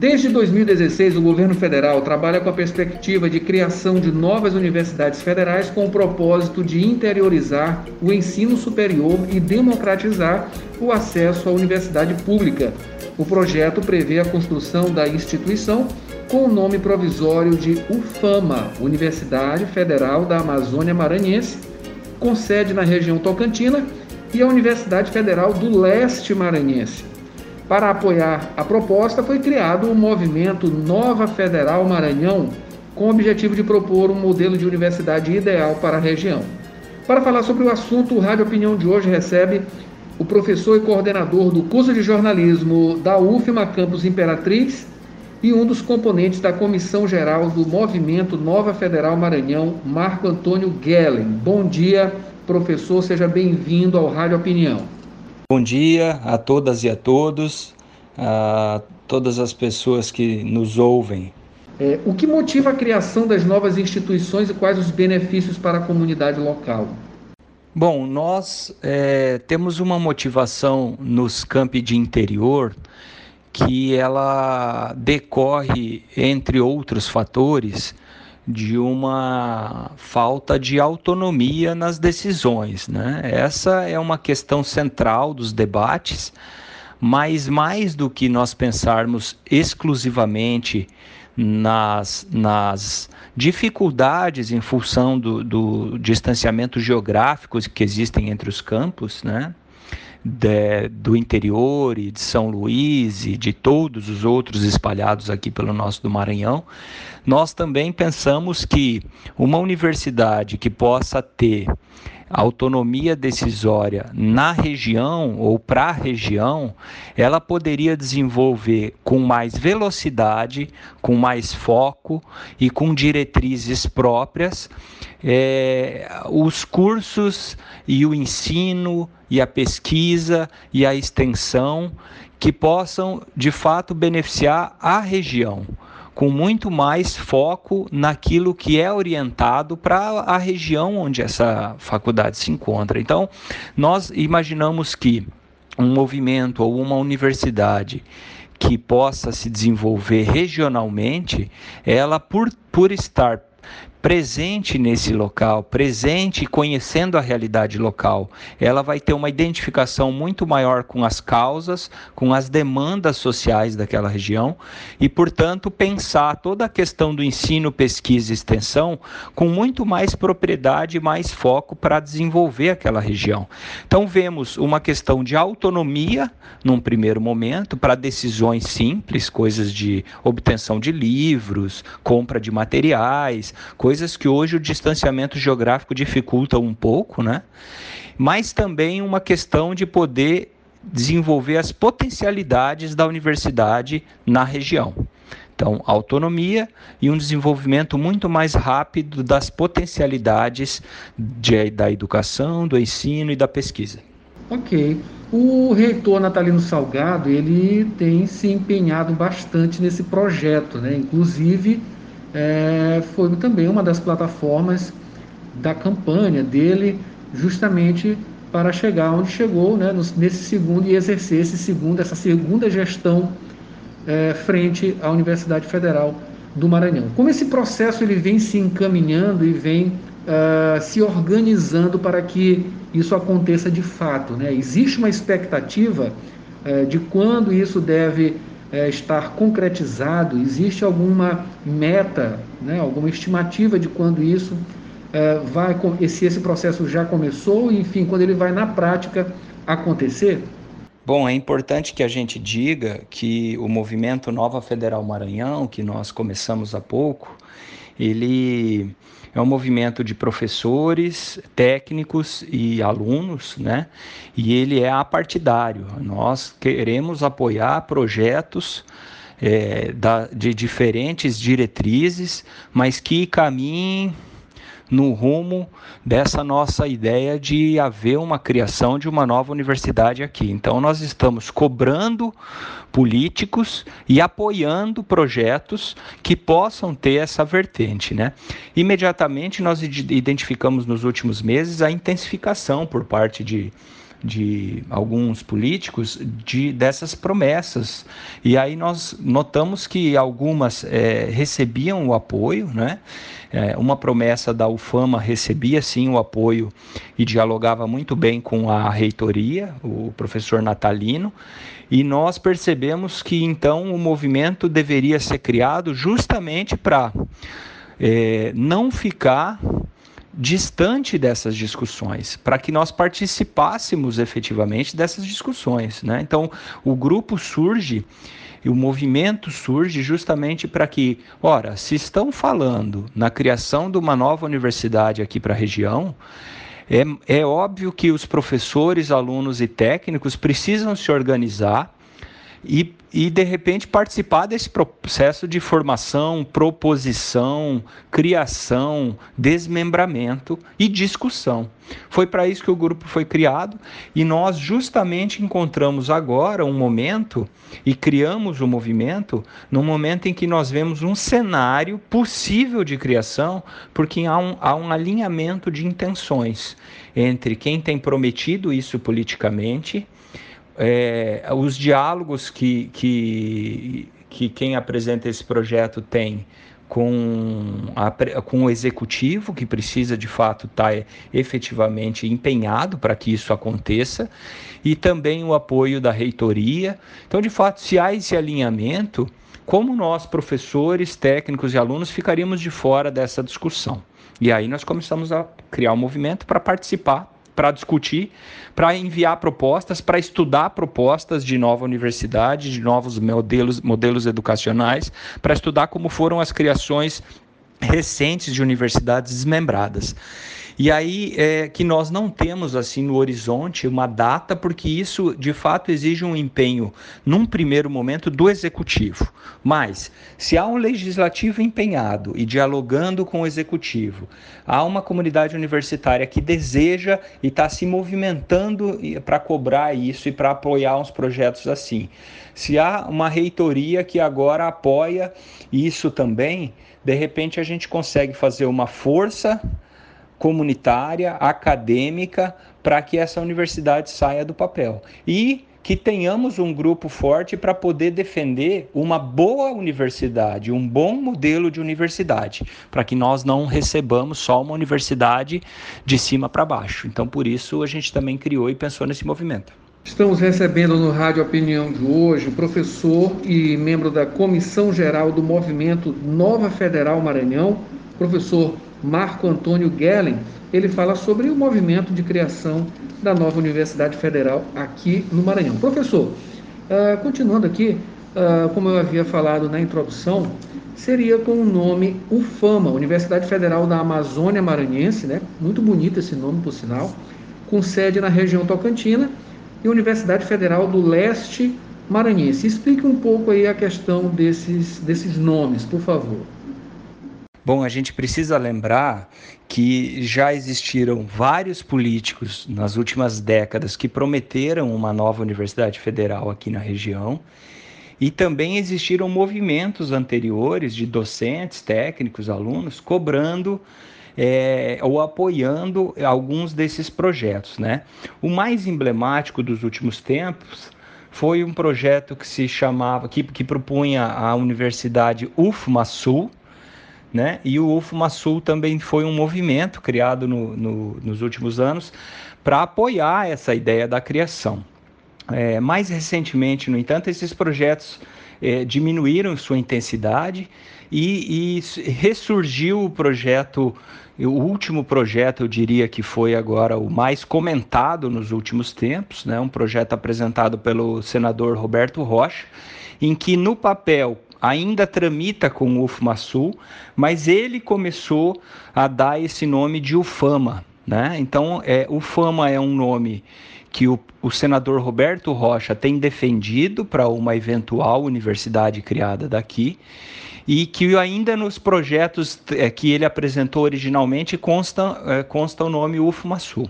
Desde 2016, o governo federal trabalha com a perspectiva de criação de novas universidades federais com o propósito de interiorizar o ensino superior e democratizar o acesso à universidade pública. O projeto prevê a construção da instituição com o nome provisório de UFAMA, Universidade Federal da Amazônia Maranhense, com sede na região Tocantina, e a Universidade Federal do Leste Maranhense. Para apoiar a proposta, foi criado o movimento Nova Federal Maranhão, com o objetivo de propor um modelo de universidade ideal para a região. Para falar sobre o assunto, o Rádio Opinião de hoje recebe o professor e coordenador do curso de jornalismo da UFMA Campus Imperatriz e um dos componentes da comissão geral do movimento Nova Federal Maranhão, Marco Antônio Gellen. Bom dia, professor, seja bem-vindo ao Rádio Opinião. Bom dia a todas e a todos, a todas as pessoas que nos ouvem. É, o que motiva a criação das novas instituições e quais os benefícios para a comunidade local? Bom, nós é, temos uma motivação nos campi de interior que ela decorre, entre outros fatores, de uma falta de autonomia nas decisões. Né? Essa é uma questão central dos debates, mas mais do que nós pensarmos exclusivamente nas, nas dificuldades em função do, do distanciamento geográfico que existem entre os campos, né? De, do interior e de São Luís e de todos os outros espalhados aqui pelo nosso do Maranhão, nós também pensamos que uma universidade que possa ter autonomia decisória na região ou para a região, ela poderia desenvolver com mais velocidade, com mais foco e com diretrizes próprias é, os cursos e o ensino e a pesquisa e a extensão que possam de fato beneficiar a região com muito mais foco naquilo que é orientado para a região onde essa faculdade se encontra. Então, nós imaginamos que um movimento ou uma universidade que possa se desenvolver regionalmente, ela por, por estar presente nesse local, presente conhecendo a realidade local, ela vai ter uma identificação muito maior com as causas, com as demandas sociais daquela região e, portanto, pensar toda a questão do ensino, pesquisa e extensão com muito mais propriedade e mais foco para desenvolver aquela região. Então, vemos uma questão de autonomia num primeiro momento para decisões simples, coisas de obtenção de livros, compra de materiais, coisas coisas que hoje o distanciamento geográfico dificulta um pouco, né? Mas também uma questão de poder desenvolver as potencialidades da universidade na região. Então, autonomia e um desenvolvimento muito mais rápido das potencialidades de, da educação, do ensino e da pesquisa. Ok. O reitor Natalino Salgado, ele tem se empenhado bastante nesse projeto, né? Inclusive, é, foi também uma das plataformas da campanha dele, justamente para chegar onde chegou, né, nesse segundo e exercer esse segundo, essa segunda gestão é, frente à Universidade Federal do Maranhão. Como esse processo ele vem se encaminhando e vem uh, se organizando para que isso aconteça de fato, né? Existe uma expectativa uh, de quando isso deve é, estar concretizado? Existe alguma meta, né, alguma estimativa de quando isso é, vai, se esse processo já começou, enfim, quando ele vai na prática acontecer? Bom, é importante que a gente diga que o movimento Nova Federal Maranhão, que nós começamos há pouco, ele é um movimento de professores, técnicos e alunos, né? E ele é apartidário. Nós queremos apoiar projetos é, da, de diferentes diretrizes, mas que caminhem no rumo dessa nossa ideia de haver uma criação de uma nova universidade aqui. Então, nós estamos cobrando políticos e apoiando projetos que possam ter essa vertente. Né? Imediatamente, nós identificamos nos últimos meses a intensificação por parte de de alguns políticos de dessas promessas. E aí nós notamos que algumas é, recebiam o apoio, né? É, uma promessa da UFAMA recebia sim o apoio e dialogava muito bem com a reitoria, o professor Natalino, e nós percebemos que então o movimento deveria ser criado justamente para é, não ficar distante dessas discussões, para que nós participássemos efetivamente dessas discussões. Né? Então, o grupo surge e o movimento surge justamente para que, ora, se estão falando na criação de uma nova universidade aqui para a região, é, é óbvio que os professores, alunos e técnicos precisam se organizar e, e de repente participar desse processo de formação, proposição, criação, desmembramento e discussão. Foi para isso que o grupo foi criado e nós justamente encontramos agora um momento e criamos o um movimento no momento em que nós vemos um cenário possível de criação, porque há um, há um alinhamento de intenções entre quem tem prometido isso politicamente é, os diálogos que, que, que quem apresenta esse projeto tem com, a, com o executivo, que precisa de fato estar tá efetivamente empenhado para que isso aconteça, e também o apoio da reitoria. Então, de fato, se há esse alinhamento, como nós, professores, técnicos e alunos, ficaríamos de fora dessa discussão? E aí nós começamos a criar um movimento para participar para discutir, para enviar propostas, para estudar propostas de nova universidade, de novos modelos, modelos educacionais, para estudar como foram as criações recentes de universidades desmembradas. E aí é que nós não temos assim no horizonte uma data, porque isso de fato exige um empenho, num primeiro momento, do executivo. Mas, se há um legislativo empenhado e dialogando com o executivo, há uma comunidade universitária que deseja e está se movimentando para cobrar isso e para apoiar uns projetos assim. Se há uma reitoria que agora apoia isso também, de repente a gente consegue fazer uma força comunitária, acadêmica, para que essa universidade saia do papel. E que tenhamos um grupo forte para poder defender uma boa universidade, um bom modelo de universidade, para que nós não recebamos só uma universidade de cima para baixo. Então, por isso, a gente também criou e pensou nesse movimento. Estamos recebendo no Rádio Opinião de hoje o professor e membro da Comissão Geral do Movimento Nova Federal Maranhão, professor Marco Antônio Gellen, ele fala sobre o movimento de criação da nova Universidade Federal aqui no Maranhão. Professor, uh, continuando aqui, uh, como eu havia falado na introdução, seria com o nome UFAMA, Universidade Federal da Amazônia Maranhense, né? muito bonito esse nome, por sinal, com sede na região Tocantina, e Universidade Federal do Leste Maranhense. Explique um pouco aí a questão desses, desses nomes, por favor. Bom, a gente precisa lembrar que já existiram vários políticos nas últimas décadas que prometeram uma nova universidade federal aqui na região. E também existiram movimentos anteriores de docentes, técnicos, alunos cobrando é, ou apoiando alguns desses projetos. Né? O mais emblemático dos últimos tempos foi um projeto que se chamava, que, que propunha a Universidade UFMA-Sul, né? E o UFMA-Sul também foi um movimento criado no, no, nos últimos anos para apoiar essa ideia da criação. É, mais recentemente, no entanto, esses projetos é, diminuíram sua intensidade e, e, ressurgiu o projeto, o último projeto, eu diria que foi agora o mais comentado nos últimos tempos, né? um projeto apresentado pelo senador Roberto Rocha, em que no papel ainda tramita com o UFMASul, mas ele começou a dar esse nome de UFAMA. Né? Então, é, UFAMA é um nome que o, o senador Roberto Rocha tem defendido para uma eventual universidade criada daqui e que ainda nos projetos é, que ele apresentou originalmente consta, é, consta o nome UFMASU.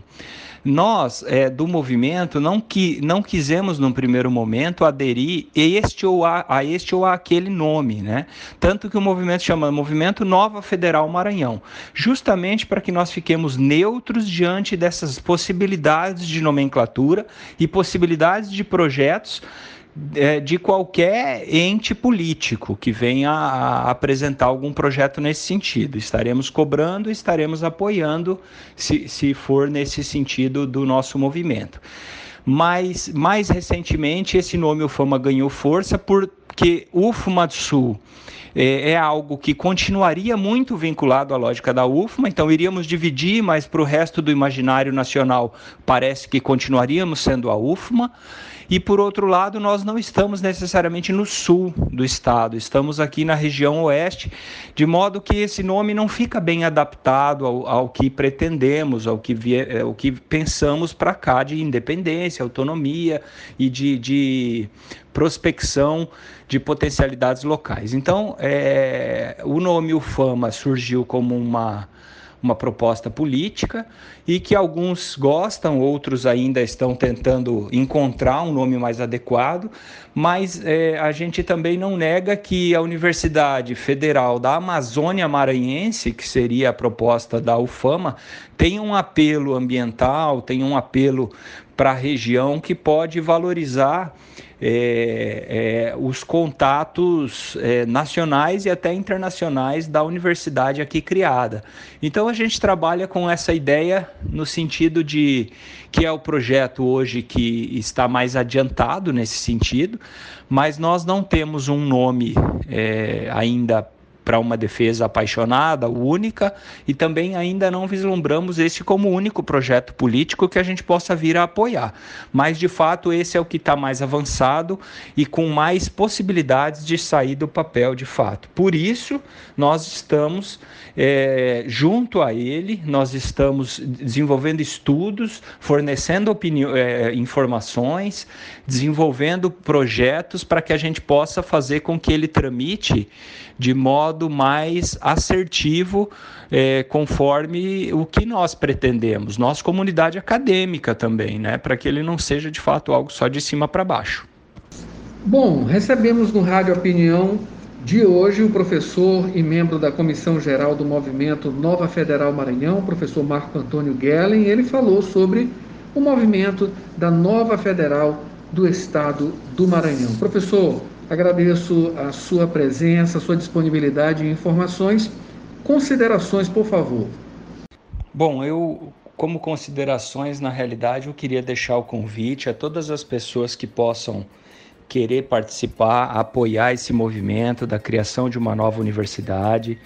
Nós, é, do movimento, não, que, não quisemos, num primeiro momento, aderir este ou a, a este ou a aquele nome, né? Tanto que o movimento chama Movimento Nova Federal Maranhão, justamente para que nós fiquemos neutros diante dessas possibilidades de nomenclatura e possibilidades de projetos de qualquer ente político que venha a apresentar algum projeto nesse sentido. Estaremos cobrando, estaremos apoiando, se, se for nesse sentido do nosso movimento. Mas, mais recentemente, esse nome UFAMA ganhou força porque o Fumatsu é, é, algo que continuaria muito vinculado à lógica da UFMA, então iríamos dividir, mas para o resto do imaginário nacional parece que continuaríamos sendo a UFMA. E por outro lado, nós não estamos necessariamente no sul do estado, estamos aqui na região oeste, de modo que esse nome não fica bem adaptado ao, ao que pretendemos, ao que, ao que pensamos para cá de independência, autonomia e de, de prospecção de potencialidades locais. Então, é, o nome UFAMA surgiu como uma uma proposta política e que alguns gostam, outros ainda estão tentando encontrar um nome mais adequado, mas é, a gente também não nega que a Universidade Federal da Amazônia Maranhense, que seria a proposta da UFAMA, tem um apelo ambiental, tem um apelo para a região que pode valorizar é, é, os contatos é, nacionais e até internacionais da universidade aqui criada. Então a gente trabalha com essa ideia no sentido de que é o projeto hoje que está mais adiantado nesse sentido, mas nós não temos um nome é, ainda para uma defesa apaixonada, única, e também ainda não vislumbramos esse como único projeto político que a gente possa vir a apoiar. Mas, de fato, esse é o que está mais avançado e com mais possibilidades de sair do papel de fato. Por isso, nós estamos é, junto a ele, nós estamos desenvolvendo estudos, fornecendo é, informações, desenvolvendo projetos para que a gente possa fazer com que ele tramite de modo mais assertivo, é, conforme o que nós pretendemos, nós, comunidade acadêmica também, né, para que ele não seja de fato algo só de cima para baixo. Bom, recebemos no Rádio Opinião de hoje o professor e membro da Comissão Geral do Movimento Nova Federal Maranhão, professor Marco Antônio Gellen. Ele falou sobre o movimento da Nova Federal do Estado do Maranhão. Professor, Agradeço a sua presença, a sua disponibilidade e informações. Considerações, por favor. Bom, eu, como considerações, na realidade, eu queria deixar o convite a todas as pessoas que possam querer participar, apoiar esse movimento da criação de uma nova universidade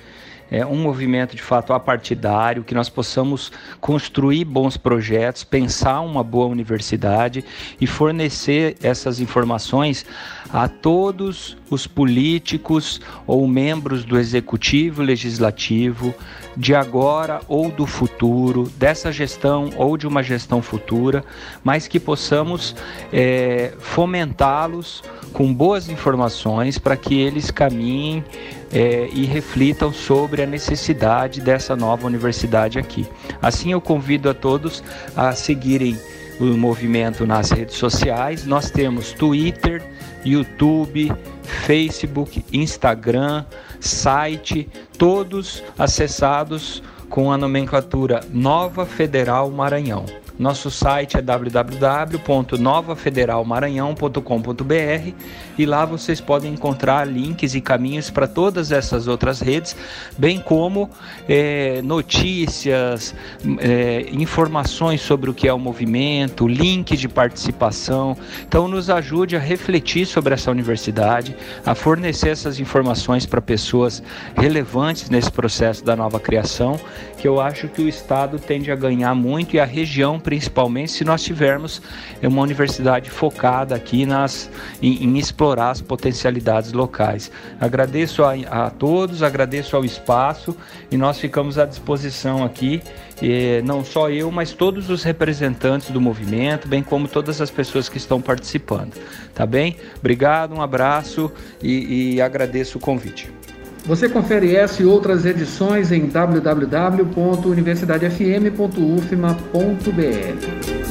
é, um movimento de fato apartidário, que nós possamos construir bons projetos, pensar uma boa universidade e fornecer essas informações a todos os políticos ou membros do executivo legislativo de agora ou do futuro, dessa gestão ou de uma gestão futura, mas que possamos é, fomentá-los com boas informações para que eles caminhem é, e reflitam sobre a necessidade dessa nova universidade aqui. Assim, eu convido a todos a seguirem o movimento nas redes sociais. Nós temos Twitter, YouTube, Facebook, Instagram, site, todos acessados com a nomenclatura Nova Federal Maranhão. Nosso site é www.novafederalmaranhão.com.br e lá vocês podem encontrar links e caminhos para todas essas outras redes, bem como é, notícias, é, informações sobre o que é o movimento, links de participação. Então, nos ajude a refletir sobre essa universidade, a fornecer essas informações para pessoas relevantes nesse processo da nova criação, que eu acho que o Estado tende a ganhar muito e a região principalmente se nós tivermos uma universidade focada aqui nas, em, em explorar as potencialidades locais. Agradeço a, a, todos, agradeço ao espaço e nós ficamos à disposição aqui, e, não só eu, mas todos os representantes do movimento, bem como todas as pessoas que estão participando. Tá bem? Obrigado, um abraço e, e agradeço o convite. Você confere essa e outras edições em www.universidadefm.ufma.br.